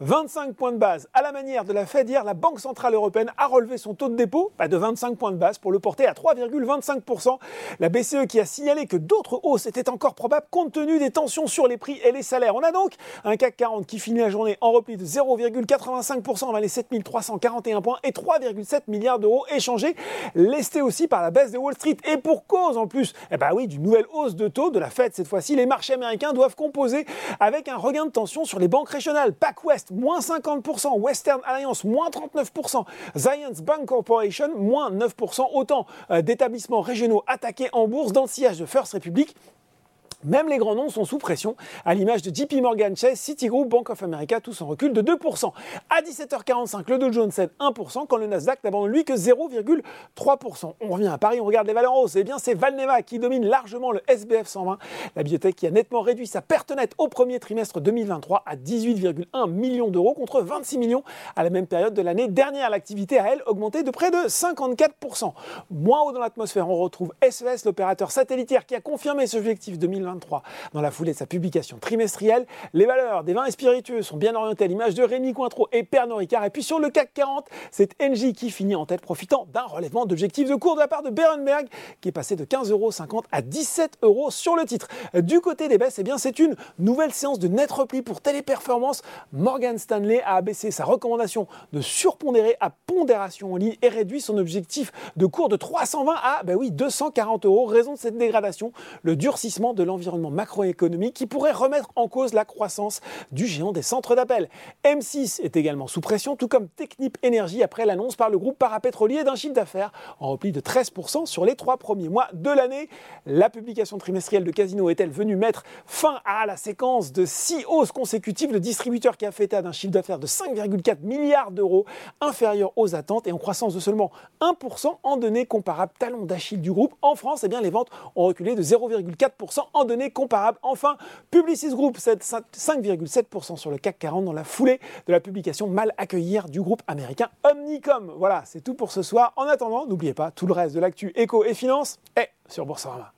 25 points de base. À la manière de la Fed hier, la Banque Centrale Européenne a relevé son taux de dépôt bah, de 25 points de base pour le porter à 3,25%. La BCE qui a signalé que d'autres hausses étaient encore probables compte tenu des tensions sur les prix et les salaires. On a donc un CAC 40 qui finit la journée en repli de 0,85% vers les 7341 points et 3,7 milliards d'euros échangés, lestés aussi par la baisse de Wall Street. Et pour cause en plus, eh bah oui, d'une nouvelle hausse de taux de la Fed cette fois-ci, les marchés américains doivent composer avec un regain de tension sur les banques régionales. PacWest, moins 50%, Western Alliance, moins 39%, Zions Bank Corporation, moins 9%. Autant euh, d'établissements régionaux attaqués en bourse dans le sillage de First Republic. Même les grands noms sont sous pression, à l'image de JP Morgan Chase, Citigroup, Bank of America, tous en recul de 2%. À 17h45, le Dow Jones cède 1%, quand le Nasdaq n'abandonne lui que 0,3%. On revient à Paris, on regarde les valeurs hausses. Eh bien, c'est Valneva qui domine largement le SBF 120, la biotech qui a nettement réduit sa perte nette au premier trimestre 2023 à 18,1 millions d'euros contre 26 millions à la même période de l'année dernière. L'activité a, elle, augmenté de près de 54%. Moins haut dans l'atmosphère, on retrouve SES, l'opérateur satellitaire qui a confirmé ce objectif 2023 dans la foulée de sa publication trimestrielle. Les valeurs des vins et spiritueux sont bien orientées à l'image de Rémi Cointreau et Pernod Ricard. Et puis sur le CAC 40, c'est Engie qui finit en tête, profitant d'un relèvement d'objectifs de cours de la part de Berenberg, qui est passé de 15,50 euros à 17 euros sur le titre. Du côté des baisses, eh bien c'est une nouvelle séance de net repli pour Téléperformance. Morgan Stanley a abaissé sa recommandation de surpondérer à pondération en ligne et réduit son objectif de cours de 320 à ben oui, 240 euros. Raison de cette dégradation, le durcissement de l'environnement environnement macroéconomique qui pourrait remettre en cause la croissance du géant des centres d'appel. M6 est également sous pression, tout comme Technip Energy après l'annonce par le groupe parapétrolier d'un chiffre d'affaires en repli de 13% sur les trois premiers mois de l'année. La publication trimestrielle de Casino est-elle venue mettre fin à la séquence de six hausses consécutives? Le distributeur qui a fait état d'un chiffre d'affaires de 5,4 milliards d'euros, inférieur aux attentes et en croissance de seulement 1% en données comparables talon d'Achille du groupe. En France, eh bien, les ventes ont reculé de 0,4% en données comparables. Enfin, Publicis Group, 5,7% sur le CAC 40 dans la foulée de la publication mal accueillie du groupe américain Omnicom. Voilà, c'est tout pour ce soir. En attendant, n'oubliez pas, tout le reste de l'actu éco et finance est sur Boursorama.